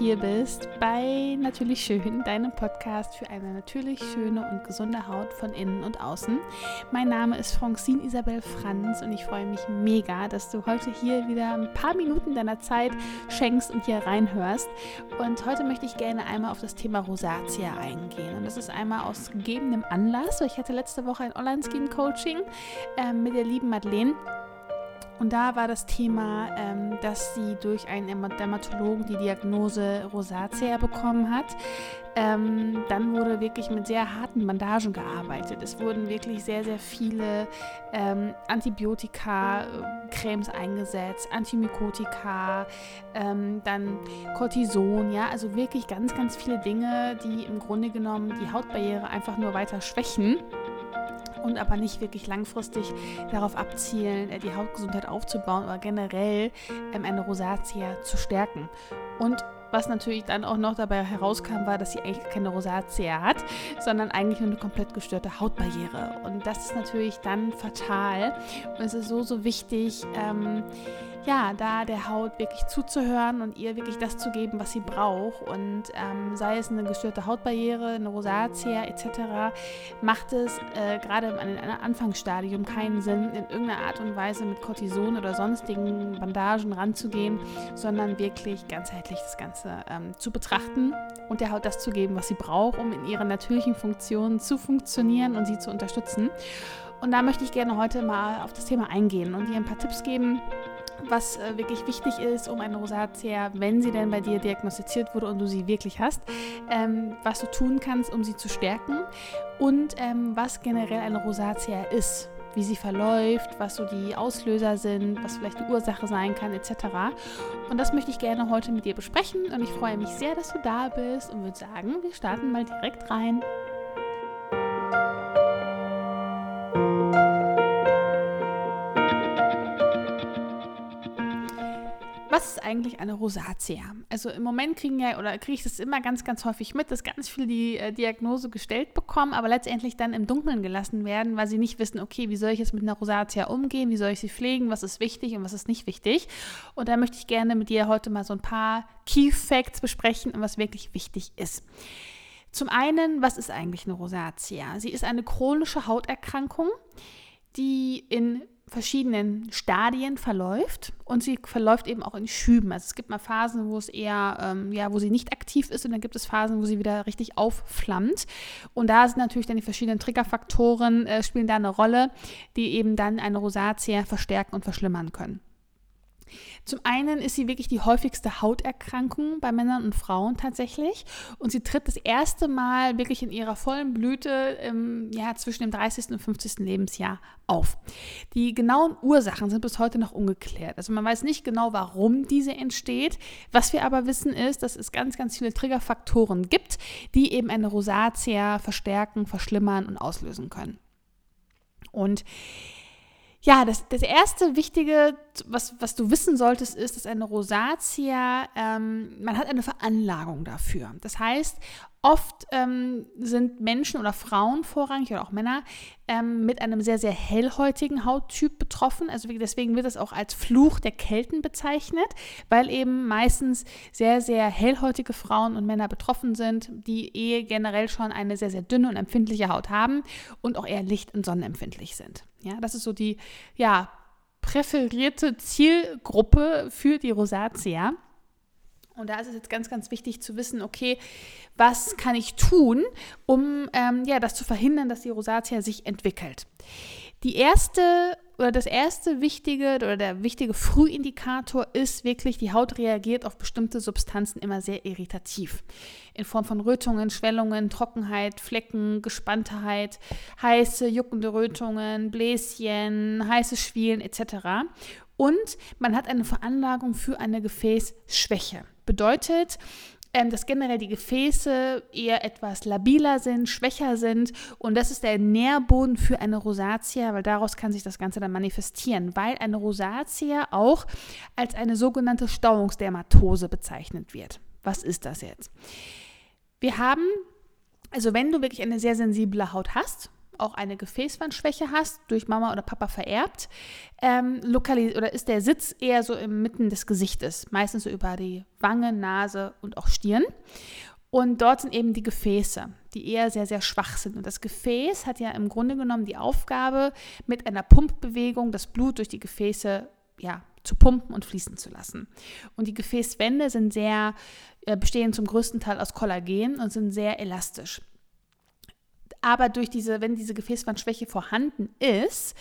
hier bist bei Natürlich Schön, deinem Podcast für eine natürlich schöne und gesunde Haut von innen und außen. Mein Name ist Francine Isabel Franz und ich freue mich mega, dass du heute hier wieder ein paar Minuten deiner Zeit schenkst und hier reinhörst. Und heute möchte ich gerne einmal auf das Thema Rosatia eingehen. Und das ist einmal aus gegebenem Anlass. Ich hatte letzte Woche ein Online-Skin-Coaching äh, mit der lieben Madeleine. Und da war das Thema, ähm, dass sie durch einen Dermatologen die Diagnose Rosatia bekommen hat. Ähm, dann wurde wirklich mit sehr harten Bandagen gearbeitet. Es wurden wirklich sehr, sehr viele ähm, Antibiotika-Cremes eingesetzt, Antimykotika, ähm, dann Cortison, ja, also wirklich ganz, ganz viele Dinge, die im Grunde genommen die Hautbarriere einfach nur weiter schwächen und aber nicht wirklich langfristig darauf abzielen, äh, die Hautgesundheit aufzubauen oder generell ähm, eine Rosatia zu stärken. Und was natürlich dann auch noch dabei herauskam, war, dass sie eigentlich keine Rosatia hat, sondern eigentlich nur eine komplett gestörte Hautbarriere. Und das ist natürlich dann fatal. Und es ist so, so wichtig, ähm, ja, da der Haut wirklich zuzuhören und ihr wirklich das zu geben, was sie braucht. Und ähm, sei es eine gestörte Hautbarriere, eine Rosatia etc., macht es äh, gerade in einem Anfangsstadium keinen Sinn, in irgendeiner Art und Weise mit Cortison oder sonstigen Bandagen ranzugehen, sondern wirklich ganzheitlich das Ganze ähm, zu betrachten und der Haut das zu geben, was sie braucht, um in ihren natürlichen Funktionen zu funktionieren und sie zu unterstützen. Und da möchte ich gerne heute mal auf das Thema eingehen und dir ein paar Tipps geben, was äh, wirklich wichtig ist, um eine Rosatia, wenn sie denn bei dir diagnostiziert wurde und du sie wirklich hast, ähm, was du tun kannst, um sie zu stärken und ähm, was generell eine Rosatia ist wie sie verläuft, was so die Auslöser sind, was vielleicht die Ursache sein kann, etc. Und das möchte ich gerne heute mit dir besprechen und ich freue mich sehr, dass du da bist und würde sagen, wir starten mal direkt rein. Was ist eigentlich eine Rosatia? Also im Moment kriegen ja, oder kriege ich das immer ganz, ganz häufig mit, dass ganz viele die äh, Diagnose gestellt bekommen, aber letztendlich dann im Dunkeln gelassen werden, weil sie nicht wissen, okay, wie soll ich jetzt mit einer Rosatia umgehen, wie soll ich sie pflegen, was ist wichtig und was ist nicht wichtig. Und da möchte ich gerne mit dir heute mal so ein paar Key Facts besprechen und was wirklich wichtig ist. Zum einen, was ist eigentlich eine Rosatia? Sie ist eine chronische Hauterkrankung, die in verschiedenen Stadien verläuft und sie verläuft eben auch in Schüben. Also es gibt mal Phasen, wo es eher, ähm, ja, wo sie nicht aktiv ist und dann gibt es Phasen, wo sie wieder richtig aufflammt. Und da sind natürlich dann die verschiedenen Triggerfaktoren, äh, spielen da eine Rolle, die eben dann eine Rosatia verstärken und verschlimmern können. Zum einen ist sie wirklich die häufigste Hauterkrankung bei Männern und Frauen tatsächlich. Und sie tritt das erste Mal wirklich in ihrer vollen Blüte im, ja, zwischen dem 30. und 50. Lebensjahr auf. Die genauen Ursachen sind bis heute noch ungeklärt. Also man weiß nicht genau, warum diese entsteht. Was wir aber wissen ist, dass es ganz, ganz viele Triggerfaktoren gibt, die eben eine Rosatia verstärken, verschlimmern und auslösen können. Und ja, das, das erste Wichtige, was, was du wissen solltest, ist, dass eine Rosatia, ähm, man hat eine Veranlagung dafür. Das heißt, oft ähm, sind Menschen oder Frauen vorrangig oder auch Männer ähm, mit einem sehr, sehr hellhäutigen Hauttyp betroffen. Also deswegen wird es auch als Fluch der Kelten bezeichnet, weil eben meistens sehr, sehr hellhäutige Frauen und Männer betroffen sind, die eh generell schon eine sehr, sehr dünne und empfindliche Haut haben und auch eher licht- und sonnenempfindlich sind. Ja, das ist so die ja, präferierte Zielgruppe für die Rosatia. Und da ist es jetzt ganz, ganz wichtig zu wissen, okay, was kann ich tun, um ähm, ja, das zu verhindern, dass die Rosatia sich entwickelt. Die erste oder das erste wichtige oder der wichtige Frühindikator ist wirklich, die Haut reagiert auf bestimmte Substanzen immer sehr irritativ. In Form von Rötungen, Schwellungen, Trockenheit, Flecken, Gespanntheit, heiße, juckende Rötungen, Bläschen, heiße Schwielen etc. Und man hat eine Veranlagung für eine Gefäßschwäche. Bedeutet, ähm, dass generell die Gefäße eher etwas labiler sind, schwächer sind. Und das ist der Nährboden für eine Rosatia, weil daraus kann sich das Ganze dann manifestieren, weil eine Rosatia auch als eine sogenannte Stauungsdermatose bezeichnet wird. Was ist das jetzt? Wir haben, also wenn du wirklich eine sehr sensible Haut hast, auch eine Gefäßwandschwäche hast, durch Mama oder Papa vererbt, ähm, oder ist der Sitz eher so inmitten des Gesichtes, meistens so über die Wange, Nase und auch Stirn. Und dort sind eben die Gefäße, die eher sehr, sehr schwach sind. Und das Gefäß hat ja im Grunde genommen die Aufgabe, mit einer Pumpbewegung das Blut durch die Gefäße ja, zu pumpen und fließen zu lassen. Und die Gefäßwände sind sehr, äh, bestehen zum größten Teil aus Kollagen und sind sehr elastisch. Aber durch diese, wenn diese Gefäßwandschwäche vorhanden ist,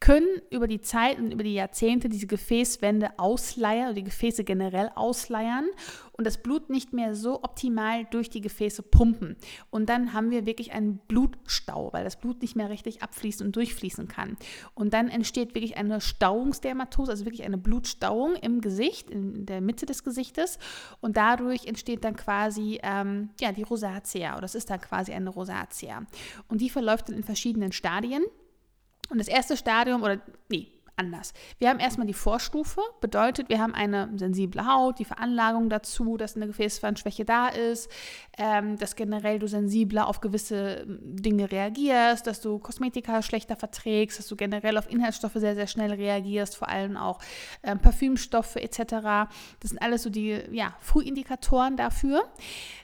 können über die Zeit und über die Jahrzehnte diese Gefäßwände ausleiern oder die Gefäße generell ausleiern und das Blut nicht mehr so optimal durch die Gefäße pumpen. Und dann haben wir wirklich einen Blutstau, weil das Blut nicht mehr richtig abfließen und durchfließen kann. Und dann entsteht wirklich eine Stauungsdermatose, also wirklich eine Blutstauung im Gesicht, in der Mitte des Gesichtes. Und dadurch entsteht dann quasi ähm, ja, die Rosatia, oder das ist dann quasi eine Rosatia. Und die verläuft dann in verschiedenen Stadien. Und das erste Stadium, oder nee, anders. Wir haben erstmal die Vorstufe, bedeutet, wir haben eine sensible Haut, die Veranlagung dazu, dass eine Gefäßwandschwäche da ist, ähm, dass generell du sensibler auf gewisse ähm, Dinge reagierst, dass du Kosmetika schlechter verträgst, dass du generell auf Inhaltsstoffe sehr, sehr schnell reagierst, vor allem auch ähm, Parfümstoffe etc. Das sind alles so die ja, Frühindikatoren dafür.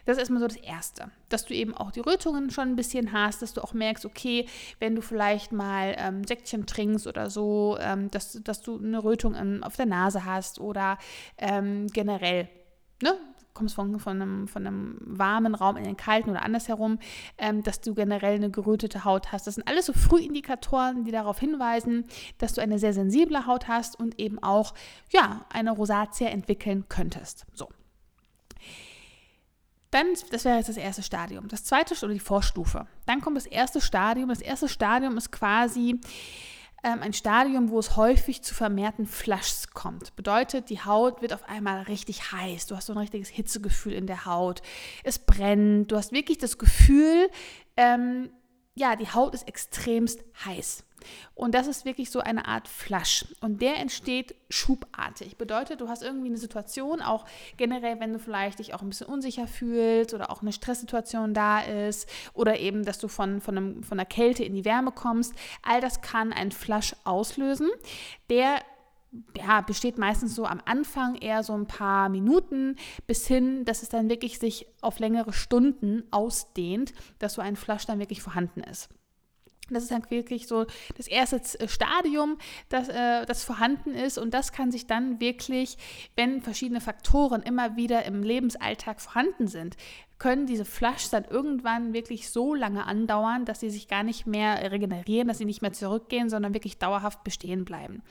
Das ist erstmal so das Erste, dass du eben auch die Rötungen schon ein bisschen hast, dass du auch merkst, okay, wenn du vielleicht mal ähm, Säckchen trinkst oder so, ähm, dass, dass du eine Rötung in, auf der Nase hast oder ähm, generell, ne? kommst von, von, einem, von einem warmen Raum in den kalten oder andersherum, ähm, dass du generell eine gerötete Haut hast. Das sind alles so Frühindikatoren, die darauf hinweisen, dass du eine sehr sensible Haut hast und eben auch ja, eine Rosatia entwickeln könntest. So. Dann, das wäre jetzt das erste Stadium. Das zweite oder die Vorstufe. Dann kommt das erste Stadium. Das erste Stadium ist quasi ähm, ein Stadium, wo es häufig zu vermehrten Flushs kommt. Bedeutet, die Haut wird auf einmal richtig heiß. Du hast so ein richtiges Hitzegefühl in der Haut. Es brennt. Du hast wirklich das Gefühl, ähm, ja, die Haut ist extremst heiß. Und das ist wirklich so eine Art Flash. Und der entsteht schubartig. Bedeutet, du hast irgendwie eine Situation, auch generell, wenn du vielleicht dich auch ein bisschen unsicher fühlst oder auch eine Stresssituation da ist oder eben, dass du von, von, einem, von der Kälte in die Wärme kommst. All das kann einen Flash auslösen, der ja, besteht meistens so am Anfang eher so ein paar Minuten bis hin, dass es dann wirklich sich auf längere Stunden ausdehnt, dass so ein Flash dann wirklich vorhanden ist. Das ist dann wirklich so das erste äh, Stadium, das, äh, das vorhanden ist. Und das kann sich dann wirklich, wenn verschiedene Faktoren immer wieder im Lebensalltag vorhanden sind, können diese Flushs dann irgendwann wirklich so lange andauern, dass sie sich gar nicht mehr regenerieren, dass sie nicht mehr zurückgehen, sondern wirklich dauerhaft bestehen bleiben.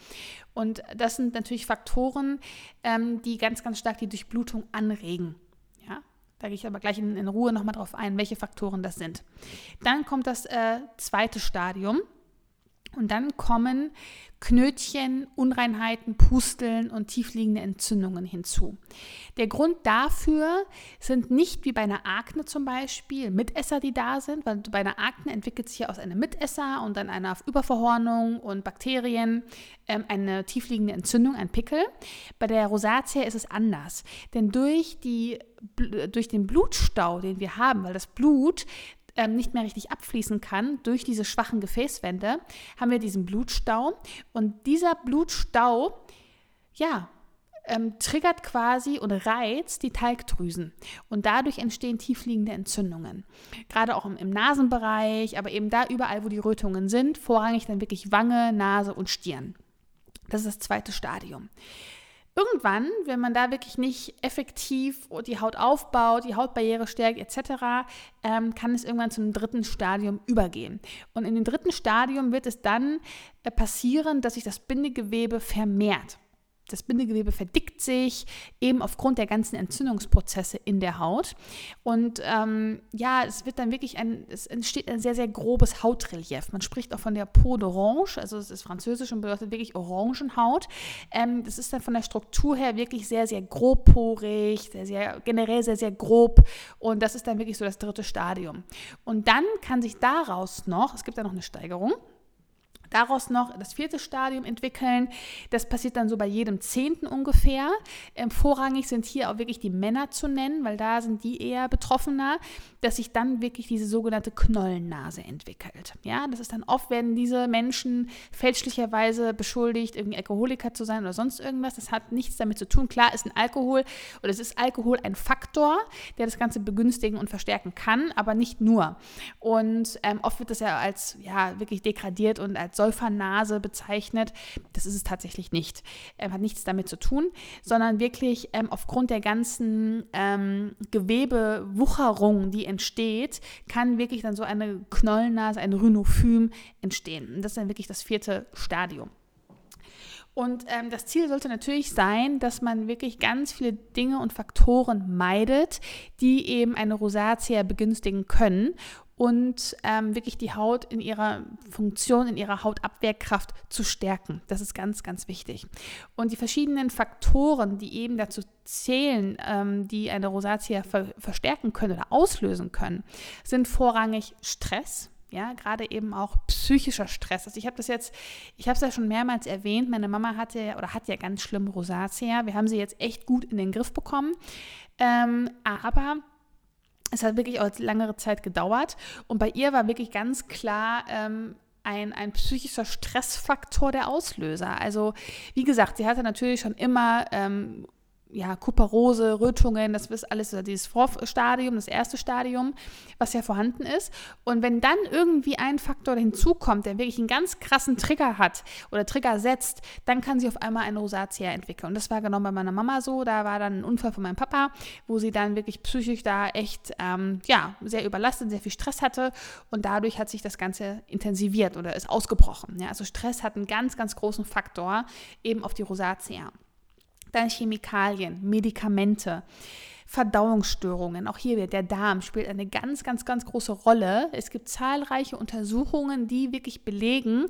Und das sind natürlich Faktoren, ähm, die ganz, ganz stark die Durchblutung anregen. Da gehe ich aber gleich in, in Ruhe nochmal drauf ein, welche Faktoren das sind. Dann kommt das äh, zweite Stadium. Und dann kommen Knötchen, Unreinheiten, Pusteln und tiefliegende Entzündungen hinzu. Der Grund dafür sind nicht wie bei einer Akne zum Beispiel Mitesser, die da sind, weil bei einer Akne entwickelt sich ja aus einem Mitesser und dann einer Überverhornung und Bakterien ähm, eine tiefliegende Entzündung, ein Pickel. Bei der Rosatia ist es anders, denn durch, die, durch den Blutstau, den wir haben, weil das Blut ähm, nicht mehr richtig abfließen kann durch diese schwachen Gefäßwände, haben wir diesen Blutstau. Und dieser Blutstau, ja, ähm, triggert quasi und reizt die Talgdrüsen. Und dadurch entstehen tiefliegende Entzündungen. Gerade auch im, im Nasenbereich, aber eben da überall, wo die Rötungen sind, vorrangig dann wirklich Wange, Nase und Stirn. Das ist das zweite Stadium. Irgendwann, wenn man da wirklich nicht effektiv die Haut aufbaut, die Hautbarriere stärkt etc., ähm, kann es irgendwann zum dritten Stadium übergehen. Und in dem dritten Stadium wird es dann äh, passieren, dass sich das Bindegewebe vermehrt das Bindegewebe verdickt sich, eben aufgrund der ganzen Entzündungsprozesse in der Haut. Und ähm, ja, es wird dann wirklich ein, es entsteht ein sehr, sehr grobes Hautrelief. Man spricht auch von der Peau d'Orange, also es ist französisch und bedeutet wirklich Orangenhaut. Ähm, das ist dann von der Struktur her wirklich sehr, sehr grobporig, sehr, sehr, generell sehr, sehr grob. Und das ist dann wirklich so das dritte Stadium. Und dann kann sich daraus noch, es gibt da noch eine Steigerung, Daraus noch das vierte Stadium entwickeln. Das passiert dann so bei jedem Zehnten ungefähr. Ähm, vorrangig sind hier auch wirklich die Männer zu nennen, weil da sind die eher betroffener, dass sich dann wirklich diese sogenannte Knollennase entwickelt. Ja, das ist dann oft, werden diese Menschen fälschlicherweise beschuldigt, irgendwie Alkoholiker zu sein oder sonst irgendwas. Das hat nichts damit zu tun. Klar ist ein Alkohol oder es ist Alkohol ein Faktor, der das Ganze begünstigen und verstärken kann, aber nicht nur. Und ähm, oft wird das ja als ja wirklich degradiert und als Säufernase bezeichnet. Das ist es tatsächlich nicht. Ähm, hat nichts damit zu tun, sondern wirklich ähm, aufgrund der ganzen ähm, Gewebewucherung, die entsteht, kann wirklich dann so eine Knollennase, ein Rhinophym entstehen. Und das ist dann wirklich das vierte Stadium. Und ähm, das Ziel sollte natürlich sein, dass man wirklich ganz viele Dinge und Faktoren meidet, die eben eine Rosatia begünstigen können und ähm, wirklich die Haut in ihrer Funktion, in ihrer Hautabwehrkraft zu stärken. Das ist ganz, ganz wichtig. Und die verschiedenen Faktoren, die eben dazu zählen, ähm, die eine Rosatia ver verstärken können oder auslösen können, sind vorrangig Stress. Ja, gerade eben auch psychischer Stress. Also ich habe das jetzt, ich habe es ja schon mehrmals erwähnt, meine Mama hatte oder hat ja ganz schlimm Rosatia. Wir haben sie jetzt echt gut in den Griff bekommen. Ähm, aber es hat wirklich auch längere Zeit gedauert. Und bei ihr war wirklich ganz klar ähm, ein, ein psychischer Stressfaktor der Auslöser. Also, wie gesagt, sie hatte natürlich schon immer ähm, ja, Kuparose, Rötungen, das ist alles dieses Vorstadium, das erste Stadium, was ja vorhanden ist. Und wenn dann irgendwie ein Faktor hinzukommt, der wirklich einen ganz krassen Trigger hat oder Trigger setzt, dann kann sie auf einmal eine Rosatia entwickeln. Und das war genau bei meiner Mama so. Da war dann ein Unfall von meinem Papa, wo sie dann wirklich psychisch da echt, ähm, ja, sehr überlastet, sehr viel Stress hatte. Und dadurch hat sich das Ganze intensiviert oder ist ausgebrochen. Ja, also Stress hat einen ganz, ganz großen Faktor eben auf die Rosatia. Dann Chemikalien, Medikamente. Verdauungsstörungen. Auch hier wird der Darm spielt eine ganz, ganz, ganz große Rolle. Es gibt zahlreiche Untersuchungen, die wirklich belegen,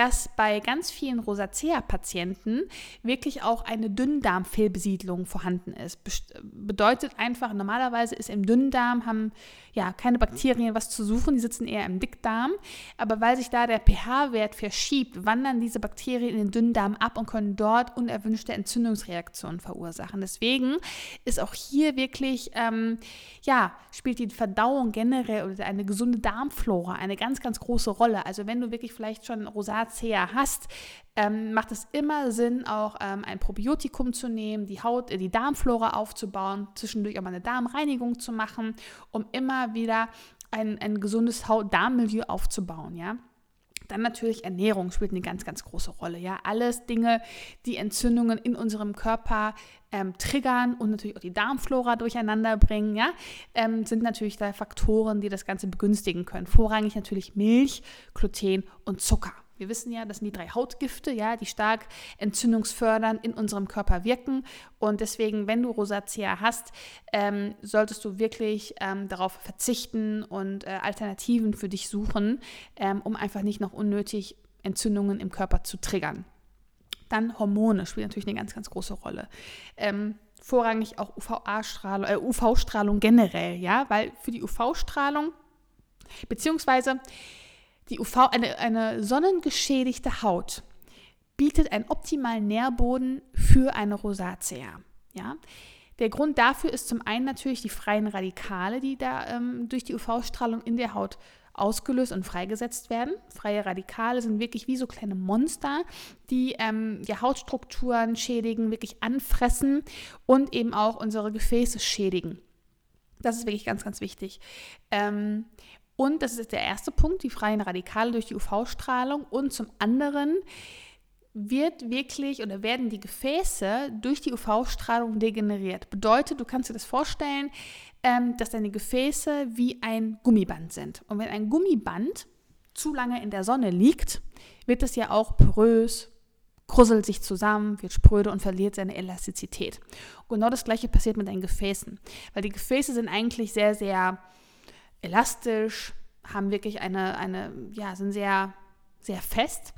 dass bei ganz vielen Rosacea-Patienten wirklich auch eine Dünndarmfehlbesiedlung vorhanden ist. Bedeutet einfach, normalerweise ist im Dünndarm, haben ja keine Bakterien was zu suchen, die sitzen eher im Dickdarm. Aber weil sich da der pH-Wert verschiebt, wandern diese Bakterien in den Dünndarm ab und können dort unerwünschte Entzündungsreaktionen verursachen. Deswegen ist auch hier wirklich, ähm, ja, spielt die Verdauung generell oder eine gesunde Darmflora eine ganz, ganz große Rolle. Also wenn du wirklich vielleicht schon Rosacea Rosacea hast, ähm, macht es immer Sinn, auch ähm, ein Probiotikum zu nehmen, die Haut, äh, die Darmflora aufzubauen, zwischendurch auch mal eine Darmreinigung zu machen, um immer wieder ein, ein gesundes Haut-Darmmilieu aufzubauen, ja. Dann natürlich Ernährung spielt eine ganz, ganz große Rolle. Ja, alles Dinge, die Entzündungen in unserem Körper ähm, triggern und natürlich auch die Darmflora durcheinander bringen, ja, ähm, sind natürlich da Faktoren, die das Ganze begünstigen können. Vorrangig natürlich Milch, Gluten und Zucker. Wir wissen ja, das sind die drei Hautgifte, ja, die stark entzündungsfördernd in unserem Körper wirken. Und deswegen, wenn du Rosacea hast, ähm, solltest du wirklich ähm, darauf verzichten und äh, Alternativen für dich suchen, ähm, um einfach nicht noch unnötig Entzündungen im Körper zu triggern. Dann Hormone spielen natürlich eine ganz, ganz große Rolle ähm, vorrangig auch UVA-Strahlung, äh, UV-Strahlung generell, ja, weil für die UV-Strahlung, beziehungsweise die UV, eine, eine sonnengeschädigte Haut bietet einen optimalen Nährboden für eine Rosacea. Ja? Der Grund dafür ist zum einen natürlich die freien Radikale, die da ähm, durch die UV-Strahlung in der Haut ausgelöst und freigesetzt werden. Freie Radikale sind wirklich wie so kleine Monster, die ähm, die Hautstrukturen schädigen, wirklich anfressen und eben auch unsere Gefäße schädigen. Das ist wirklich ganz, ganz wichtig. Ähm, und das ist der erste Punkt, die freien Radikale durch die UV-Strahlung. Und zum anderen wird wirklich oder werden die Gefäße durch die UV-Strahlung degeneriert. Bedeutet, du kannst dir das vorstellen, ähm, dass deine Gefäße wie ein Gummiband sind. Und wenn ein Gummiband zu lange in der Sonne liegt, wird es ja auch porös, krusselt sich zusammen, wird spröde und verliert seine Elastizität. Und genau das gleiche passiert mit deinen Gefäßen, weil die Gefäße sind eigentlich sehr, sehr elastisch, haben wirklich eine, eine, ja, sind sehr, sehr fest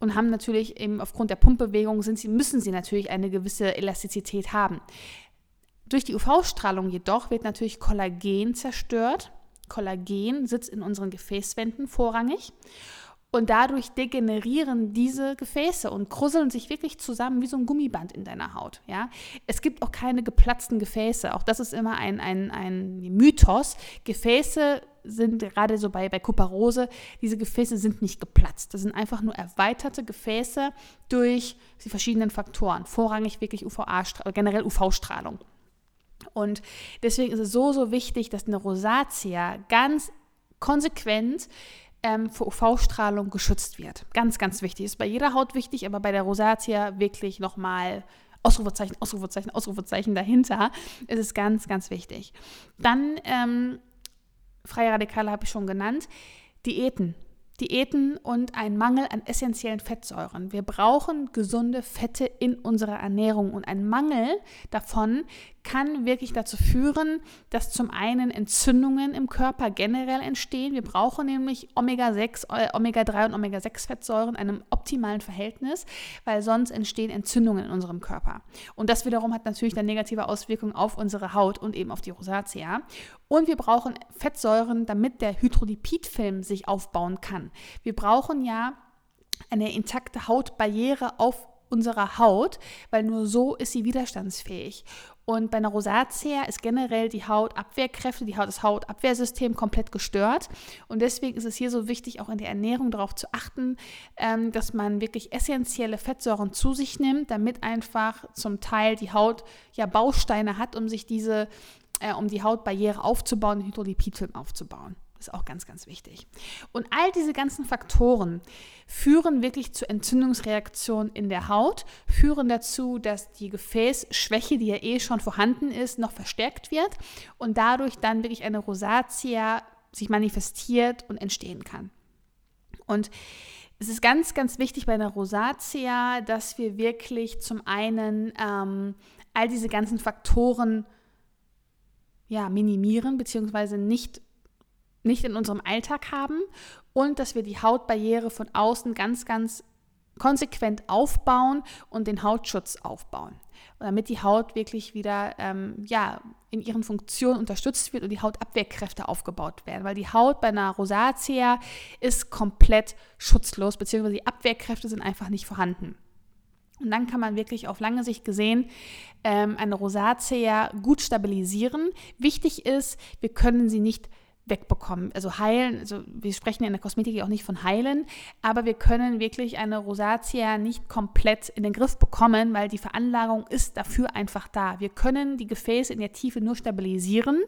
und haben natürlich eben aufgrund der Pumpbewegung sind sie, müssen sie natürlich eine gewisse Elastizität haben. Durch die UV-Strahlung jedoch wird natürlich Kollagen zerstört. Kollagen sitzt in unseren Gefäßwänden vorrangig. Und dadurch degenerieren diese Gefäße und krusseln sich wirklich zusammen wie so ein Gummiband in deiner Haut. Ja? Es gibt auch keine geplatzten Gefäße. Auch das ist immer ein, ein, ein Mythos. Gefäße sind gerade so bei, bei Kuparose, diese Gefäße sind nicht geplatzt. Das sind einfach nur erweiterte Gefäße durch die verschiedenen Faktoren. Vorrangig wirklich UVA, generell UV-Strahlung. Und deswegen ist es so, so wichtig, dass eine Rosatia ganz konsequent ähm, vor UV-Strahlung geschützt wird. Ganz, ganz wichtig. Ist bei jeder Haut wichtig, aber bei der Rosatia wirklich nochmal Ausrufezeichen, Ausrufezeichen, Ausrufezeichen dahinter. ist es ganz, ganz wichtig. Dann, ähm, freie Radikale habe ich schon genannt, Diäten. Diäten und ein Mangel an essentiellen Fettsäuren. Wir brauchen gesunde Fette in unserer Ernährung und ein Mangel davon kann wirklich dazu führen, dass zum einen Entzündungen im Körper generell entstehen. Wir brauchen nämlich Omega-6, äh, Omega-3 und Omega-6-Fettsäuren in einem optimalen Verhältnis, weil sonst entstehen Entzündungen in unserem Körper. Und das wiederum hat natürlich dann negative Auswirkungen auf unsere Haut und eben auf die Rosatia. Und wir brauchen Fettsäuren, damit der Hydrolipidfilm sich aufbauen kann. Wir brauchen ja eine intakte Hautbarriere auf unserer Haut, weil nur so ist sie widerstandsfähig. Und bei einer Rosatia ist generell die Hautabwehrkräfte, die Haut, das Hautabwehrsystem komplett gestört. Und deswegen ist es hier so wichtig, auch in der Ernährung darauf zu achten, ähm, dass man wirklich essentielle Fettsäuren zu sich nimmt, damit einfach zum Teil die Haut ja Bausteine hat, um sich diese, äh, um die Hautbarriere aufzubauen, Hydrolipidfilm aufzubauen ist auch ganz, ganz wichtig. Und all diese ganzen Faktoren führen wirklich zu Entzündungsreaktionen in der Haut, führen dazu, dass die Gefäßschwäche, die ja eh schon vorhanden ist, noch verstärkt wird und dadurch dann wirklich eine Rosatia sich manifestiert und entstehen kann. Und es ist ganz, ganz wichtig bei einer Rosatia, dass wir wirklich zum einen ähm, all diese ganzen Faktoren ja, minimieren bzw. nicht nicht in unserem Alltag haben und dass wir die Hautbarriere von außen ganz, ganz konsequent aufbauen und den Hautschutz aufbauen, damit die Haut wirklich wieder ähm, ja, in ihren Funktionen unterstützt wird und die Hautabwehrkräfte aufgebaut werden. Weil die Haut bei einer Rosatia ist komplett schutzlos, beziehungsweise die Abwehrkräfte sind einfach nicht vorhanden. Und dann kann man wirklich auf lange Sicht gesehen ähm, eine Rosatia gut stabilisieren. Wichtig ist, wir können sie nicht wegbekommen. Also heilen, also wir sprechen ja in der Kosmetik auch nicht von heilen, aber wir können wirklich eine Rosatia nicht komplett in den Griff bekommen, weil die Veranlagung ist dafür einfach da. Wir können die Gefäße in der Tiefe nur stabilisieren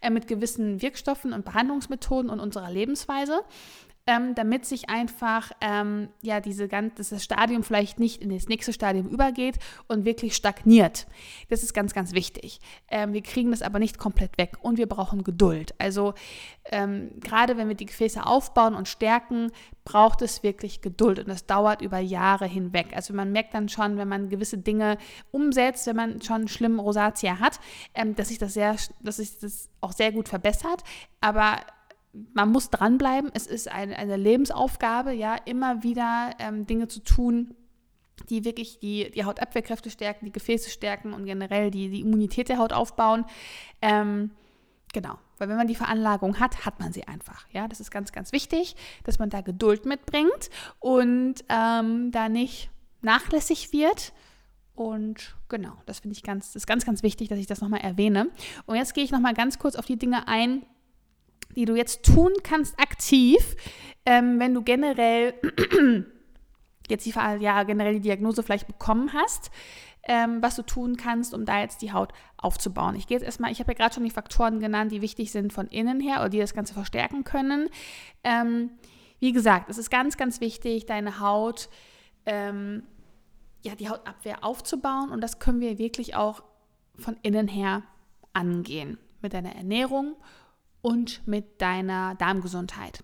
äh, mit gewissen Wirkstoffen und Behandlungsmethoden und unserer Lebensweise ähm, damit sich einfach ähm, ja diese ganze, das Stadium vielleicht nicht in das nächste Stadium übergeht und wirklich stagniert. Das ist ganz, ganz wichtig. Ähm, wir kriegen das aber nicht komplett weg und wir brauchen Geduld. Also ähm, gerade wenn wir die Gefäße aufbauen und stärken, braucht es wirklich Geduld und das dauert über Jahre hinweg. Also man merkt dann schon, wenn man gewisse Dinge umsetzt, wenn man schon schlimm Rosatia hat, ähm, dass sich das sehr, dass sich das auch sehr gut verbessert. Aber man muss dranbleiben. Es ist eine, eine Lebensaufgabe, ja, immer wieder ähm, Dinge zu tun, die wirklich die, die Hautabwehrkräfte stärken, die Gefäße stärken und generell die, die Immunität der Haut aufbauen. Ähm, genau, weil wenn man die Veranlagung hat, hat man sie einfach. Ja, das ist ganz, ganz wichtig, dass man da Geduld mitbringt und ähm, da nicht nachlässig wird. Und genau, das finde ich ganz, ist ganz, ganz wichtig, dass ich das nochmal erwähne. Und jetzt gehe ich nochmal ganz kurz auf die Dinge ein, die du jetzt tun kannst aktiv, ähm, wenn du generell jetzt die, ja, generell die Diagnose vielleicht bekommen hast, ähm, was du tun kannst, um da jetzt die Haut aufzubauen. Ich gehe jetzt erstmal, ich habe ja gerade schon die Faktoren genannt, die wichtig sind von innen her oder die das Ganze verstärken können. Ähm, wie gesagt, es ist ganz, ganz wichtig, deine Haut, ähm, ja, die Hautabwehr aufzubauen und das können wir wirklich auch von innen her angehen mit deiner Ernährung und mit deiner Darmgesundheit.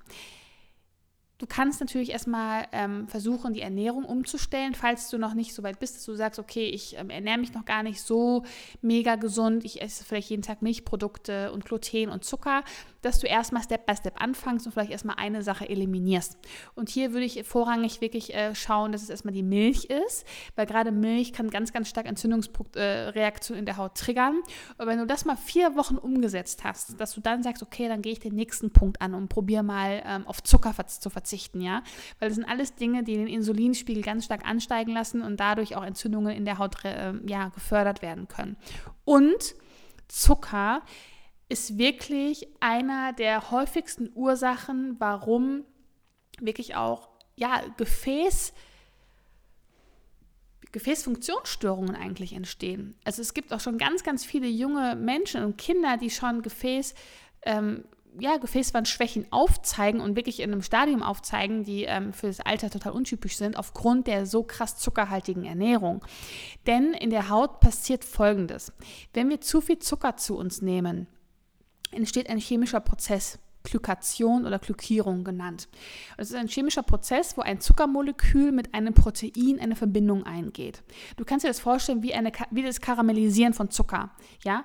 Du kannst natürlich erstmal ähm, versuchen, die Ernährung umzustellen, falls du noch nicht so weit bist, dass du sagst, okay, ich ähm, ernähre mich noch gar nicht so mega gesund, ich esse vielleicht jeden Tag Milchprodukte und Gluten und Zucker, dass du erstmal Step by Step anfängst und vielleicht erstmal eine Sache eliminierst. Und hier würde ich vorrangig wirklich äh, schauen, dass es erstmal die Milch ist, weil gerade Milch kann ganz, ganz stark Entzündungsreaktionen äh, in der Haut triggern. Und wenn du das mal vier Wochen umgesetzt hast, dass du dann sagst, okay, dann gehe ich den nächsten Punkt an und probiere mal ähm, auf Zucker zu verzichten verzichten, ja, weil das sind alles Dinge, die den Insulinspiegel ganz stark ansteigen lassen und dadurch auch Entzündungen in der Haut äh, ja, gefördert werden können. Und Zucker ist wirklich einer der häufigsten Ursachen, warum wirklich auch ja, Gefäß Gefäßfunktionsstörungen eigentlich entstehen. Also es gibt auch schon ganz, ganz viele junge Menschen und Kinder, die schon Gefäß, ähm, ja, Gefäßwandschwächen aufzeigen und wirklich in einem Stadium aufzeigen, die ähm, für das Alter total untypisch sind, aufgrund der so krass zuckerhaltigen Ernährung. Denn in der Haut passiert Folgendes. Wenn wir zu viel Zucker zu uns nehmen, entsteht ein chemischer Prozess. Glykation oder Glykierung genannt. Das ist ein chemischer Prozess, wo ein Zuckermolekül mit einem Protein eine Verbindung eingeht. Du kannst dir das vorstellen wie, eine, wie das Karamellisieren von Zucker. Ja?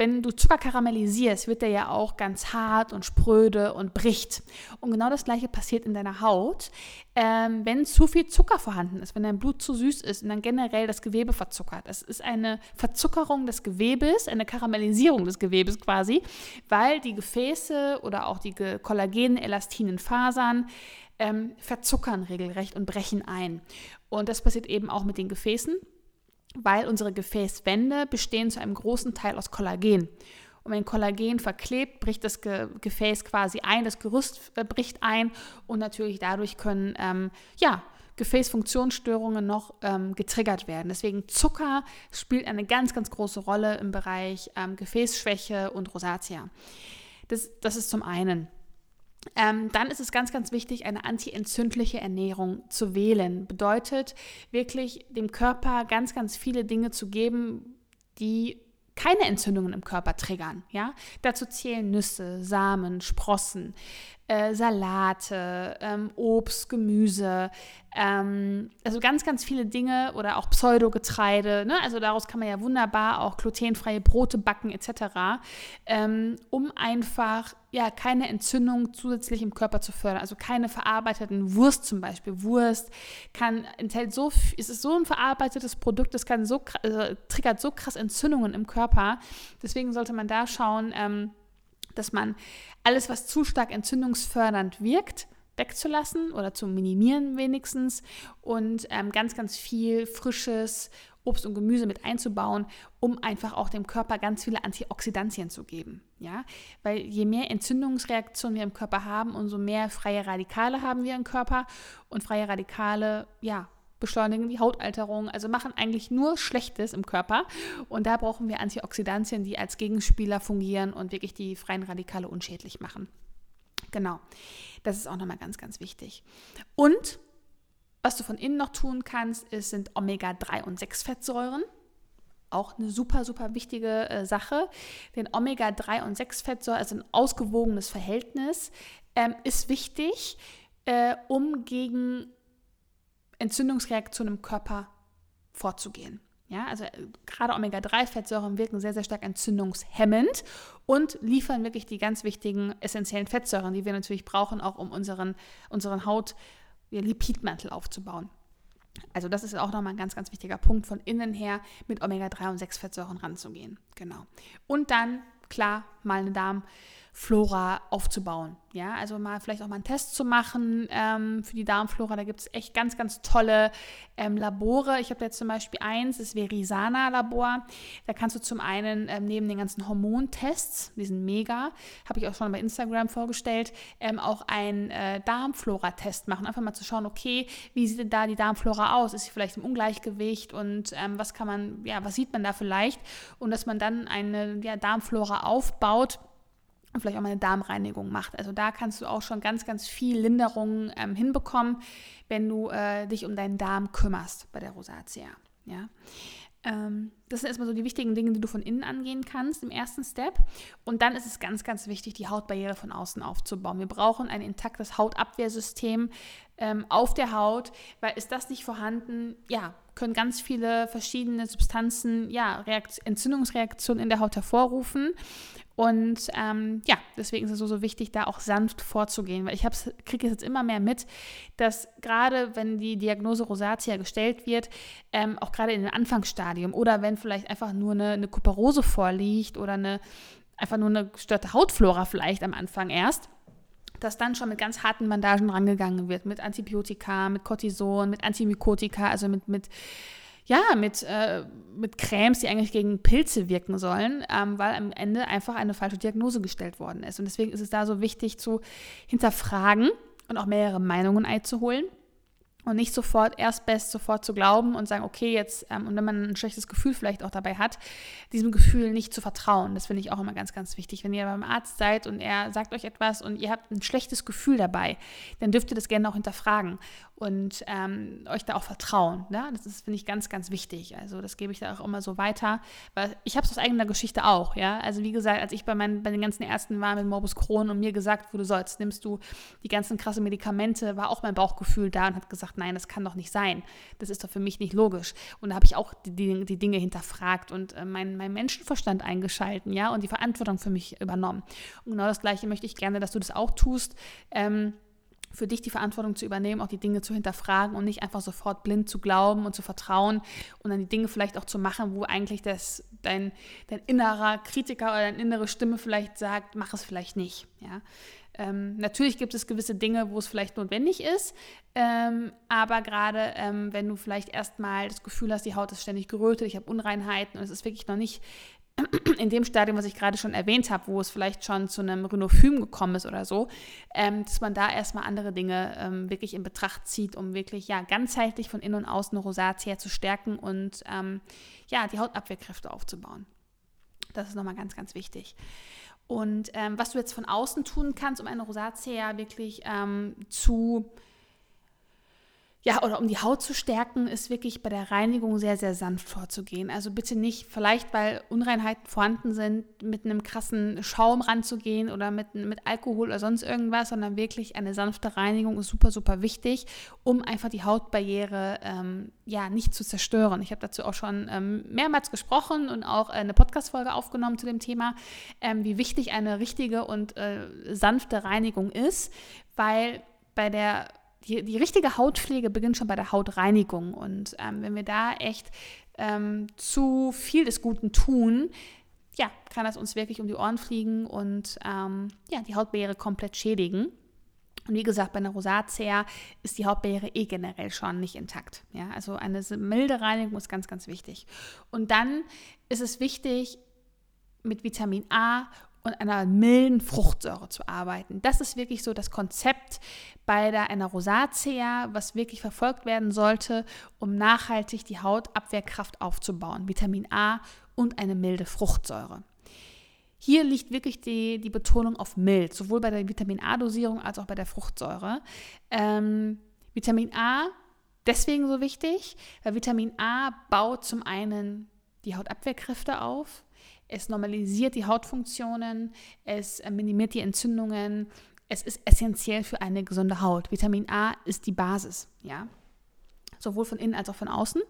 Wenn du Zucker karamellisierst, wird der ja auch ganz hart und spröde und bricht. Und genau das gleiche passiert in deiner Haut, ähm, wenn zu viel Zucker vorhanden ist, wenn dein Blut zu süß ist und dann generell das Gewebe verzuckert. Das ist eine Verzuckerung des Gewebes, eine Karamellisierung des Gewebes quasi, weil die Gefäße oder auch die kollagen elastinen Fasern ähm, verzuckern regelrecht und brechen ein. Und das passiert eben auch mit den Gefäßen weil unsere Gefäßwände bestehen zu einem großen Teil aus Kollagen. Und wenn Kollagen verklebt, bricht das Ge Gefäß quasi ein, das Gerüst äh, bricht ein und natürlich dadurch können ähm, ja, Gefäßfunktionsstörungen noch ähm, getriggert werden. Deswegen Zucker spielt eine ganz, ganz große Rolle im Bereich ähm, Gefäßschwäche und Rosatia. Das, das ist zum einen. Ähm, dann ist es ganz, ganz wichtig, eine antientzündliche Ernährung zu wählen. Bedeutet wirklich dem Körper ganz, ganz viele Dinge zu geben, die keine Entzündungen im Körper triggern. Ja? Dazu zählen Nüsse, Samen, Sprossen, äh, Salate, ähm, Obst, Gemüse, ähm, also ganz, ganz viele Dinge oder auch Pseudogetreide. Ne? Also daraus kann man ja wunderbar auch glutenfreie Brote backen etc., ähm, um einfach ja keine Entzündung zusätzlich im Körper zu fördern. Also keine verarbeiteten Wurst zum Beispiel. Wurst kann enthält so ist es so ein verarbeitetes Produkt, das kann so also, triggert so krass Entzündungen im Körper. Deswegen sollte man da schauen. Ähm, dass man alles, was zu stark entzündungsfördernd wirkt, wegzulassen oder zu minimieren wenigstens und ähm, ganz, ganz viel frisches Obst und Gemüse mit einzubauen, um einfach auch dem Körper ganz viele Antioxidantien zu geben. Ja? Weil je mehr Entzündungsreaktionen wir im Körper haben, umso mehr freie Radikale haben wir im Körper und freie Radikale, ja, beschleunigen die Hautalterung, also machen eigentlich nur Schlechtes im Körper. Und da brauchen wir Antioxidantien, die als Gegenspieler fungieren und wirklich die freien Radikale unschädlich machen. Genau, das ist auch nochmal ganz, ganz wichtig. Und was du von innen noch tun kannst, ist, sind Omega-3 und 6-Fettsäuren. Auch eine super, super wichtige äh, Sache. Denn Omega-3 und 6-Fettsäuren, also ein ausgewogenes Verhältnis, ähm, ist wichtig, äh, um gegen Entzündungsreaktionen im Körper vorzugehen. Ja, also äh, gerade Omega-3-Fettsäuren wirken sehr, sehr stark entzündungshemmend und liefern wirklich die ganz wichtigen essentiellen Fettsäuren, die wir natürlich brauchen, auch um unseren, unseren Haut Lipidmantel aufzubauen. Also das ist auch nochmal ein ganz, ganz wichtiger Punkt, von innen her mit Omega-3 und 6-Fettsäuren ranzugehen. Genau. Und dann, klar, mal eine Darm- Flora aufzubauen. Ja, also mal vielleicht auch mal einen Test zu machen ähm, für die Darmflora. Da gibt es echt ganz, ganz tolle ähm, Labore. Ich habe jetzt zum Beispiel eins, das Verisana-Labor. Da kannst du zum einen ähm, neben den ganzen Hormontests, die sind mega, habe ich auch schon bei Instagram vorgestellt, ähm, auch einen äh, Darmflora-Test machen. Einfach mal zu schauen, okay, wie sieht denn da die Darmflora aus? Ist sie vielleicht im Ungleichgewicht und ähm, was kann man, ja, was sieht man da vielleicht? Und dass man dann eine ja, Darmflora aufbaut und vielleicht auch mal eine Darmreinigung macht. Also da kannst du auch schon ganz, ganz viel Linderung ähm, hinbekommen, wenn du äh, dich um deinen Darm kümmerst bei der Rosatia. Ja. Ähm, das sind erstmal so die wichtigen Dinge, die du von innen angehen kannst im ersten Step. Und dann ist es ganz, ganz wichtig, die Hautbarriere von außen aufzubauen. Wir brauchen ein intaktes Hautabwehrsystem ähm, auf der Haut, weil ist das nicht vorhanden, ja, können ganz viele verschiedene Substanzen, ja, Reakt Entzündungsreaktionen in der Haut hervorrufen. Und ähm, ja, deswegen ist es so, so wichtig, da auch sanft vorzugehen, weil ich kriege jetzt immer mehr mit, dass gerade wenn die Diagnose Rosatia gestellt wird, ähm, auch gerade in dem Anfangsstadium oder wenn vielleicht einfach nur eine, eine Kuperose vorliegt oder eine, einfach nur eine gestörte Hautflora vielleicht am Anfang erst, dass dann schon mit ganz harten Bandagen rangegangen wird, mit Antibiotika, mit Cortison, mit Antimykotika, also mit, mit ja, mit, äh, mit Cremes, die eigentlich gegen Pilze wirken sollen, ähm, weil am Ende einfach eine falsche Diagnose gestellt worden ist. Und deswegen ist es da so wichtig zu hinterfragen und auch mehrere Meinungen einzuholen und nicht sofort erst best sofort zu glauben und sagen, okay, jetzt, ähm, und wenn man ein schlechtes Gefühl vielleicht auch dabei hat, diesem Gefühl nicht zu vertrauen. Das finde ich auch immer ganz, ganz wichtig. Wenn ihr beim Arzt seid und er sagt euch etwas und ihr habt ein schlechtes Gefühl dabei, dann dürft ihr das gerne auch hinterfragen und ähm, euch da auch vertrauen. Ne? Das ist, finde ich, ganz, ganz wichtig. Also das gebe ich da auch immer so weiter, weil ich habe es aus eigener Geschichte auch. Ja? Also wie gesagt, als ich bei, meinen, bei den ganzen Ärzten war mit Morbus Crohn und mir gesagt wurde, so, jetzt nimmst du die ganzen krasse Medikamente, war auch mein Bauchgefühl da und hat gesagt, nein, das kann doch nicht sein. Das ist doch für mich nicht logisch. Und da habe ich auch die, die, die, Dinge hinterfragt und äh, meinen mein Menschenverstand eingeschalten, ja, und die Verantwortung für mich übernommen. Und genau das Gleiche möchte ich gerne, dass du das auch tust. Ähm, für dich die Verantwortung zu übernehmen, auch die Dinge zu hinterfragen und nicht einfach sofort blind zu glauben und zu vertrauen und dann die Dinge vielleicht auch zu machen, wo eigentlich das, dein, dein innerer Kritiker oder deine innere Stimme vielleicht sagt, mach es vielleicht nicht. Ja? Ähm, natürlich gibt es gewisse Dinge, wo es vielleicht notwendig ist, ähm, aber gerade ähm, wenn du vielleicht erstmal das Gefühl hast, die Haut ist ständig gerötet, ich habe Unreinheiten und es ist wirklich noch nicht in dem Stadium, was ich gerade schon erwähnt habe, wo es vielleicht schon zu einem Rhinophym gekommen ist oder so, ähm, dass man da erstmal andere Dinge ähm, wirklich in Betracht zieht, um wirklich ja ganzheitlich von innen und außen Rosatia zu stärken und ähm, ja die Hautabwehrkräfte aufzubauen. Das ist nochmal ganz, ganz wichtig. Und ähm, was du jetzt von außen tun kannst, um eine Rosatia wirklich ähm, zu ja, oder um die Haut zu stärken, ist wirklich bei der Reinigung sehr, sehr sanft vorzugehen. Also bitte nicht, vielleicht weil Unreinheiten vorhanden sind, mit einem krassen Schaum ranzugehen oder mit, mit Alkohol oder sonst irgendwas, sondern wirklich eine sanfte Reinigung ist super, super wichtig, um einfach die Hautbarriere ähm, ja, nicht zu zerstören. Ich habe dazu auch schon ähm, mehrmals gesprochen und auch eine Podcast-Folge aufgenommen zu dem Thema, ähm, wie wichtig eine richtige und äh, sanfte Reinigung ist, weil bei der die, die richtige Hautpflege beginnt schon bei der Hautreinigung. Und ähm, wenn wir da echt ähm, zu viel des Guten tun, ja, kann das uns wirklich um die Ohren fliegen und ähm, ja, die Hautbarriere komplett schädigen. Und wie gesagt, bei einer Rosatia ist die Hautbarriere eh generell schon nicht intakt. Ja, also eine milde Reinigung ist ganz, ganz wichtig. Und dann ist es wichtig, mit Vitamin A und einer milden Fruchtsäure zu arbeiten. Das ist wirklich so das Konzept bei der einer Rosacea, was wirklich verfolgt werden sollte, um nachhaltig die Hautabwehrkraft aufzubauen. Vitamin A und eine milde Fruchtsäure. Hier liegt wirklich die, die Betonung auf mild, sowohl bei der Vitamin A-Dosierung als auch bei der Fruchtsäure. Ähm, Vitamin A deswegen so wichtig, weil Vitamin A baut zum einen die Hautabwehrkräfte auf, es normalisiert die Hautfunktionen, es äh, minimiert die Entzündungen, es ist essentiell für eine gesunde Haut. Vitamin A ist die Basis, ja. Sowohl von innen als auch von außen,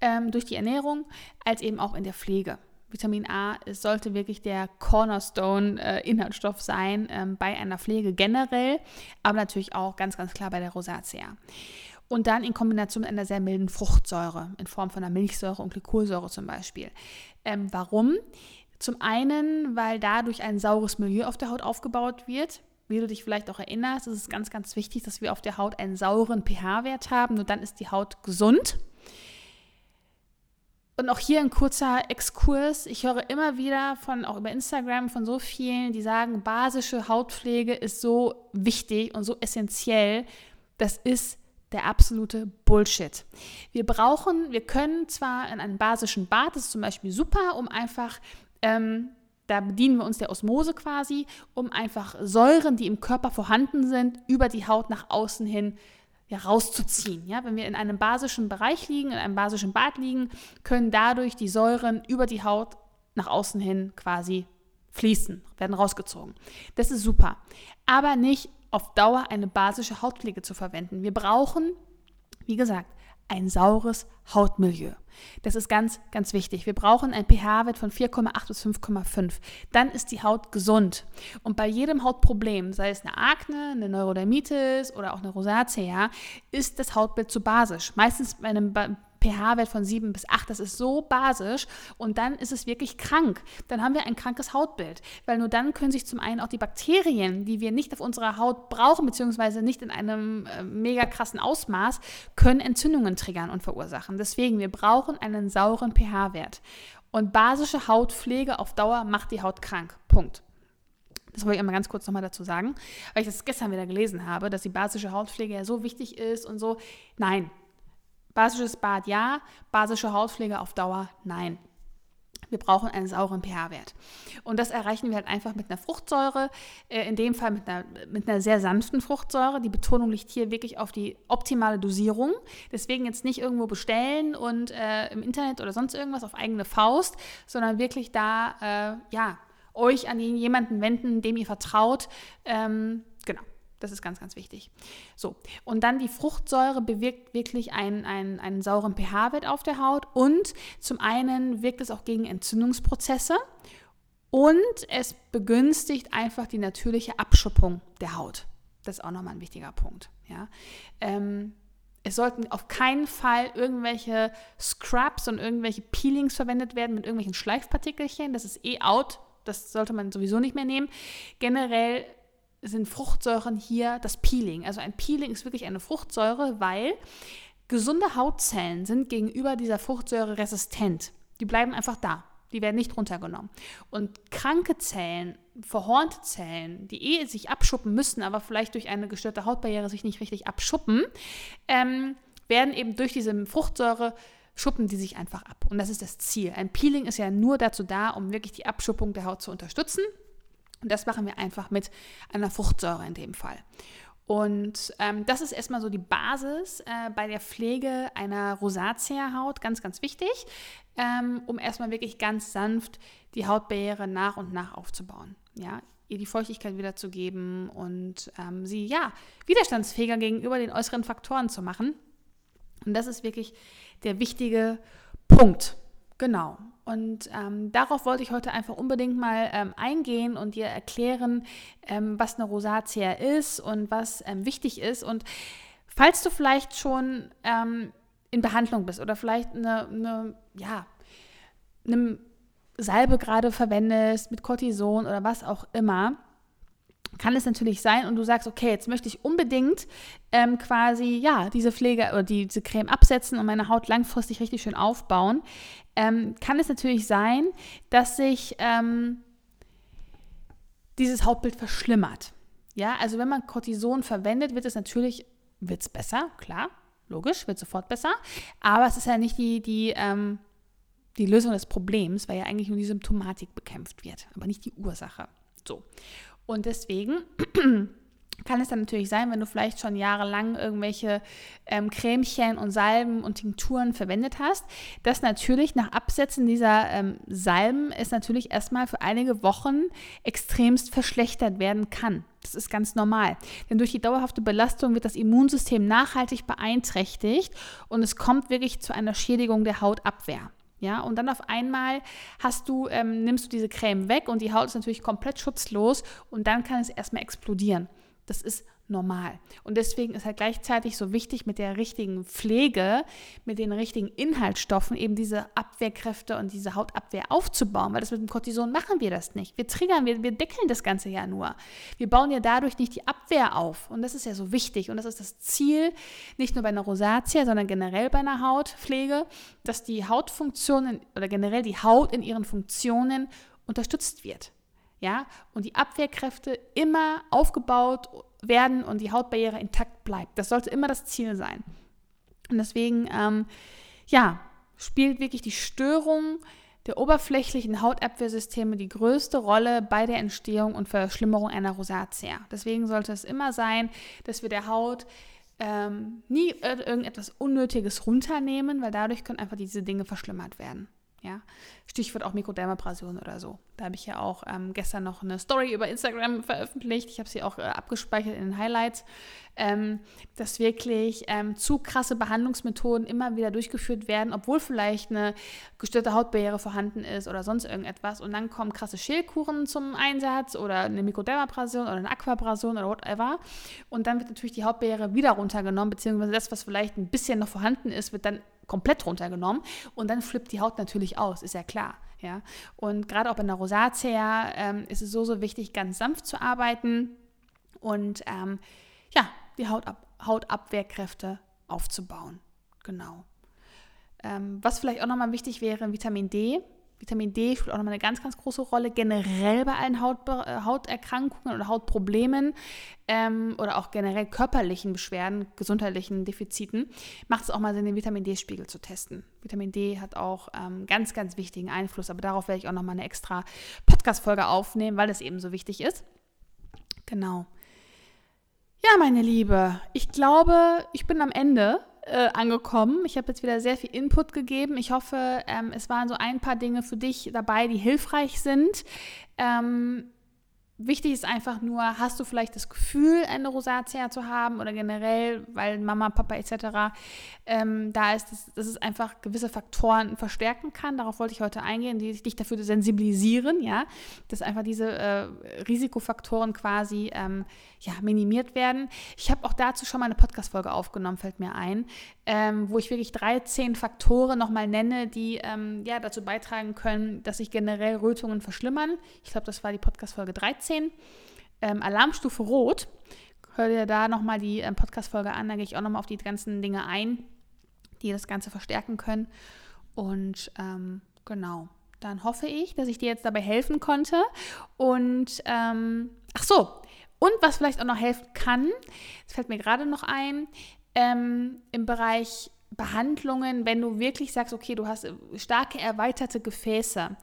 ähm, durch die Ernährung, als eben auch in der Pflege. Vitamin A sollte wirklich der Cornerstone-Inhaltsstoff äh, sein ähm, bei einer Pflege generell, aber natürlich auch ganz, ganz klar bei der Rosacea. Und dann in Kombination mit einer sehr milden Fruchtsäure in Form von einer Milchsäure und Glykolsäure zum Beispiel. Ähm, warum? Zum einen, weil dadurch ein saures Milieu auf der Haut aufgebaut wird. Wie du dich vielleicht auch erinnerst, ist es ganz, ganz wichtig, dass wir auf der Haut einen sauren pH-Wert haben. Nur dann ist die Haut gesund. Und auch hier ein kurzer Exkurs. Ich höre immer wieder von, auch über Instagram, von so vielen, die sagen, basische Hautpflege ist so wichtig und so essentiell. Das ist der absolute Bullshit. Wir brauchen, wir können zwar in einem basischen Bad, das ist zum Beispiel super, um einfach, ähm, da bedienen wir uns der Osmose quasi, um einfach Säuren, die im Körper vorhanden sind, über die Haut nach außen hin ja, rauszuziehen. Ja, wenn wir in einem basischen Bereich liegen, in einem basischen Bad liegen, können dadurch die Säuren über die Haut nach außen hin quasi fließen, werden rausgezogen. Das ist super. Aber nicht auf Dauer eine basische Hautpflege zu verwenden. Wir brauchen, wie gesagt, ein saures Hautmilieu. Das ist ganz, ganz wichtig. Wir brauchen einen pH-Wert von 4,8 bis 5,5. Dann ist die Haut gesund. Und bei jedem Hautproblem, sei es eine Akne, eine Neurodermitis oder auch eine Rosacea, ist das Hautbild zu basisch. Meistens bei einem, pH-Wert von 7 bis 8. Das ist so basisch und dann ist es wirklich krank. Dann haben wir ein krankes Hautbild, weil nur dann können sich zum einen auch die Bakterien, die wir nicht auf unserer Haut brauchen, beziehungsweise nicht in einem äh, mega krassen Ausmaß, können Entzündungen triggern und verursachen. Deswegen, wir brauchen einen sauren pH-Wert. Und basische Hautpflege auf Dauer macht die Haut krank. Punkt. Das wollte ich einmal ganz kurz nochmal dazu sagen, weil ich das gestern wieder gelesen habe, dass die basische Hautpflege ja so wichtig ist und so. Nein. Basisches Bad ja, basische Hautpflege auf Dauer nein. Wir brauchen einen sauren pH-Wert. Und das erreichen wir halt einfach mit einer Fruchtsäure, äh, in dem Fall mit einer, mit einer sehr sanften Fruchtsäure. Die Betonung liegt hier wirklich auf die optimale Dosierung. Deswegen jetzt nicht irgendwo bestellen und äh, im Internet oder sonst irgendwas auf eigene Faust, sondern wirklich da, äh, ja, euch an jemanden wenden, dem ihr vertraut. Ähm, genau. Das ist ganz, ganz wichtig. So, und dann die Fruchtsäure bewirkt wirklich einen, einen, einen sauren pH-Wert auf der Haut und zum einen wirkt es auch gegen Entzündungsprozesse und es begünstigt einfach die natürliche Abschuppung der Haut. Das ist auch nochmal ein wichtiger Punkt. Ja. Ähm, es sollten auf keinen Fall irgendwelche Scrubs und irgendwelche Peelings verwendet werden mit irgendwelchen Schleifpartikelchen. Das ist eh out. Das sollte man sowieso nicht mehr nehmen. Generell sind Fruchtsäuren hier das Peeling. Also ein Peeling ist wirklich eine Fruchtsäure, weil gesunde Hautzellen sind gegenüber dieser Fruchtsäure resistent. Die bleiben einfach da. Die werden nicht runtergenommen. Und kranke Zellen, verhornte Zellen, die eh sich abschuppen müssen, aber vielleicht durch eine gestörte Hautbarriere sich nicht richtig abschuppen, ähm, werden eben durch diese Fruchtsäure schuppen die sich einfach ab. Und das ist das Ziel. Ein Peeling ist ja nur dazu da, um wirklich die Abschuppung der Haut zu unterstützen. Und das machen wir einfach mit einer Fruchtsäure in dem Fall. Und ähm, das ist erstmal so die Basis äh, bei der Pflege einer Rosatia-Haut, ganz, ganz wichtig, ähm, um erstmal wirklich ganz sanft die Hautbarriere nach und nach aufzubauen. Ja, ihr die Feuchtigkeit wiederzugeben und ähm, sie ja widerstandsfähiger gegenüber den äußeren Faktoren zu machen. Und das ist wirklich der wichtige Punkt. Genau. Und ähm, darauf wollte ich heute einfach unbedingt mal ähm, eingehen und dir erklären, ähm, was eine Rosatia ist und was ähm, wichtig ist. Und falls du vielleicht schon ähm, in Behandlung bist oder vielleicht eine, eine ja, eine Salbe gerade verwendest mit Cortison oder was auch immer, kann es natürlich sein und du sagst, okay, jetzt möchte ich unbedingt ähm, quasi, ja, diese Pflege oder diese Creme absetzen und meine Haut langfristig richtig schön aufbauen, ähm, kann es natürlich sein, dass sich ähm, dieses Hautbild verschlimmert. Ja, also wenn man Cortison verwendet, wird es natürlich, wird es besser, klar, logisch, wird sofort besser, aber es ist ja nicht die, die, ähm, die Lösung des Problems, weil ja eigentlich nur die Symptomatik bekämpft wird, aber nicht die Ursache. So. Und deswegen kann es dann natürlich sein, wenn du vielleicht schon jahrelang irgendwelche ähm, Cremchen und Salben und Tinkturen verwendet hast, dass natürlich nach Absetzen dieser ähm, Salben es natürlich erstmal für einige Wochen extremst verschlechtert werden kann. Das ist ganz normal. Denn durch die dauerhafte Belastung wird das Immunsystem nachhaltig beeinträchtigt und es kommt wirklich zu einer Schädigung der Hautabwehr. Ja, und dann auf einmal hast du, ähm, nimmst du diese Creme weg und die Haut ist natürlich komplett schutzlos und dann kann es erstmal explodieren. Das ist normal. Und deswegen ist halt gleichzeitig so wichtig, mit der richtigen Pflege, mit den richtigen Inhaltsstoffen eben diese Abwehrkräfte und diese Hautabwehr aufzubauen, weil das mit dem Cortison machen wir das nicht. Wir triggern, wir, wir deckeln das Ganze ja nur. Wir bauen ja dadurch nicht die Abwehr auf. Und das ist ja so wichtig. Und das ist das Ziel, nicht nur bei einer Rosatia, sondern generell bei einer Hautpflege, dass die Hautfunktionen oder generell die Haut in ihren Funktionen unterstützt wird ja, und die Abwehrkräfte immer aufgebaut werden und die Hautbarriere intakt bleibt. Das sollte immer das Ziel sein. Und deswegen, ähm, ja, spielt wirklich die Störung der oberflächlichen Hautabwehrsysteme die größte Rolle bei der Entstehung und Verschlimmerung einer Rosatia. Deswegen sollte es immer sein, dass wir der Haut ähm, nie irgendetwas Unnötiges runternehmen, weil dadurch können einfach diese Dinge verschlimmert werden. Ja, Stichwort auch Mikrodermabrasion oder so. Da habe ich ja auch ähm, gestern noch eine Story über Instagram veröffentlicht. Ich habe sie auch äh, abgespeichert in den Highlights, ähm, dass wirklich ähm, zu krasse Behandlungsmethoden immer wieder durchgeführt werden, obwohl vielleicht eine gestörte Hautbarriere vorhanden ist oder sonst irgendetwas. Und dann kommen krasse Schälkuren zum Einsatz oder eine Mikrodermabrasion oder eine Aquabrasion oder whatever. Und dann wird natürlich die Hautbarriere wieder runtergenommen, beziehungsweise das, was vielleicht ein bisschen noch vorhanden ist, wird dann komplett runtergenommen und dann flippt die Haut natürlich aus, ist ja klar. Ja? Und gerade auch bei einer Rosacea ähm, ist es so, so wichtig, ganz sanft zu arbeiten und ähm, ja, die Hautab Hautabwehrkräfte aufzubauen. Genau. Ähm, was vielleicht auch nochmal wichtig wäre, Vitamin D. Vitamin D spielt auch nochmal eine ganz, ganz große Rolle, generell bei allen Haut, äh, Hauterkrankungen oder Hautproblemen ähm, oder auch generell körperlichen Beschwerden, gesundheitlichen Defiziten, macht es auch mal Sinn, den Vitamin D-Spiegel zu testen. Vitamin D hat auch ähm, ganz, ganz wichtigen Einfluss, aber darauf werde ich auch nochmal eine extra Podcast-Folge aufnehmen, weil es eben so wichtig ist. Genau. Ja, meine Liebe, ich glaube, ich bin am Ende äh, angekommen. Ich habe jetzt wieder sehr viel Input gegeben. Ich hoffe, ähm, es waren so ein paar Dinge für dich dabei, die hilfreich sind. Ähm, Wichtig ist einfach nur, hast du vielleicht das Gefühl, eine Rosatia zu haben oder generell, weil Mama, Papa etc. Ähm, da ist, dass, dass, es einfach gewisse Faktoren verstärken kann. Darauf wollte ich heute eingehen, die dich dafür sensibilisieren, ja, dass einfach diese äh, Risikofaktoren quasi ähm, ja, minimiert werden. Ich habe auch dazu schon mal eine Podcast-Folge aufgenommen, fällt mir ein, ähm, wo ich wirklich 13 Faktoren nochmal nenne, die ähm, ja, dazu beitragen können, dass sich generell Rötungen verschlimmern. Ich glaube, das war die Podcast-Folge 13. Ähm, Alarmstufe Rot. Hör dir da nochmal die ähm, Podcast-Folge an, da gehe ich auch nochmal auf die ganzen Dinge ein, die das Ganze verstärken können. Und ähm, genau, dann hoffe ich, dass ich dir jetzt dabei helfen konnte. Und ähm, ach so, und was vielleicht auch noch helfen kann, das fällt mir gerade noch ein, ähm, im Bereich Behandlungen, wenn du wirklich sagst, okay, du hast starke erweiterte Gefäße,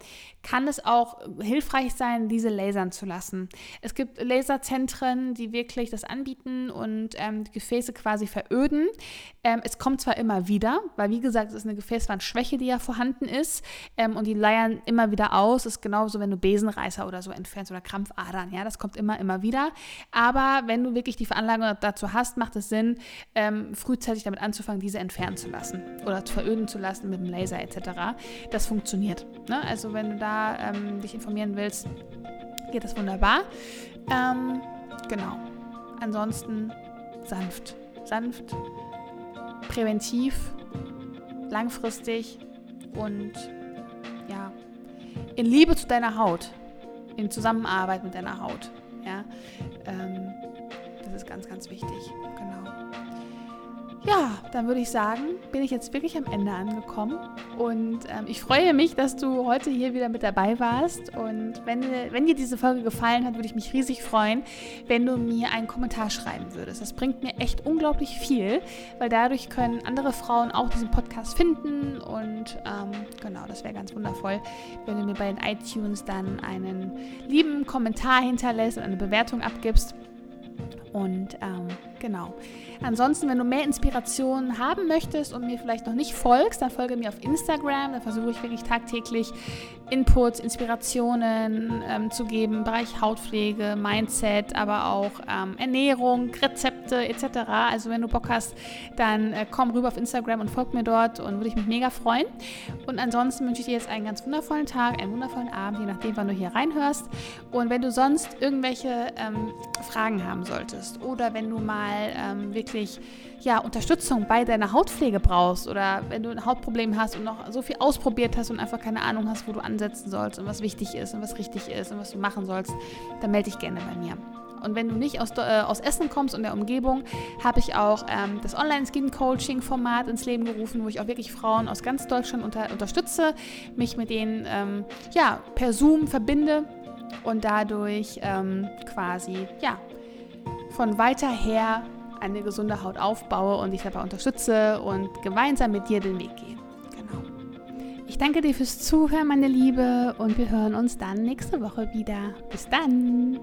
kann es auch hilfreich sein, diese lasern zu lassen. Es gibt Laserzentren, die wirklich das anbieten und ähm, Gefäße quasi veröden. Ähm, es kommt zwar immer wieder, weil wie gesagt, es ist eine Gefäßwandschwäche, die ja vorhanden ist ähm, und die leiern immer wieder aus. Das ist genauso, wenn du Besenreißer oder so entfernst oder Krampfadern, ja, das kommt immer, immer wieder. Aber wenn du wirklich die Veranlagung dazu hast, macht es Sinn, ähm, frühzeitig damit anzufangen, diese entfernen zu lassen oder veröden zu lassen mit dem Laser etc. Das funktioniert. Ne? Also wenn du da ähm, dich informieren willst, geht das wunderbar. Ähm, genau. Ansonsten sanft. Sanft, präventiv, langfristig und ja, in Liebe zu deiner Haut, in Zusammenarbeit mit deiner Haut. Ja, ähm, das ist ganz, ganz wichtig. Genau. Ja, dann würde ich sagen, bin ich jetzt wirklich am Ende angekommen. Und ähm, ich freue mich, dass du heute hier wieder mit dabei warst. Und wenn, wenn dir diese Folge gefallen hat, würde ich mich riesig freuen, wenn du mir einen Kommentar schreiben würdest. Das bringt mir echt unglaublich viel, weil dadurch können andere Frauen auch diesen Podcast finden. Und ähm, genau, das wäre ganz wundervoll, wenn du mir bei den iTunes dann einen lieben Kommentar hinterlässt und eine Bewertung abgibst. Und ähm, genau. Ansonsten, wenn du mehr Inspiration haben möchtest und mir vielleicht noch nicht folgst, dann folge mir auf Instagram. Da versuche ich wirklich tagtäglich Inputs, Inspirationen ähm, zu geben im Bereich Hautpflege, Mindset, aber auch ähm, Ernährung, Rezepte etc. Also wenn du Bock hast, dann äh, komm rüber auf Instagram und folg mir dort und würde ich mich mega freuen. Und ansonsten wünsche ich dir jetzt einen ganz wundervollen Tag, einen wundervollen Abend, je nachdem, wann du hier reinhörst. Und wenn du sonst irgendwelche ähm, Fragen haben solltest oder wenn du mal ähm, wirklich ja, Unterstützung bei deiner Hautpflege brauchst oder wenn du ein Hautproblem hast und noch so viel ausprobiert hast und einfach keine Ahnung hast, wo du ansetzen sollst und was wichtig ist und was richtig ist und was du machen sollst, dann melde dich gerne bei mir. Und wenn du nicht aus, äh, aus Essen kommst und der Umgebung, habe ich auch ähm, das Online-Skin-Coaching-Format ins Leben gerufen, wo ich auch wirklich Frauen aus ganz Deutschland unter, unterstütze, mich mit denen ähm, ja, per Zoom verbinde und dadurch ähm, quasi ja, von weiter her eine gesunde Haut aufbaue und dich dabei unterstütze und gemeinsam mit dir den Weg gehe. Genau. Ich danke dir fürs Zuhören, meine Liebe, und wir hören uns dann nächste Woche wieder. Bis dann!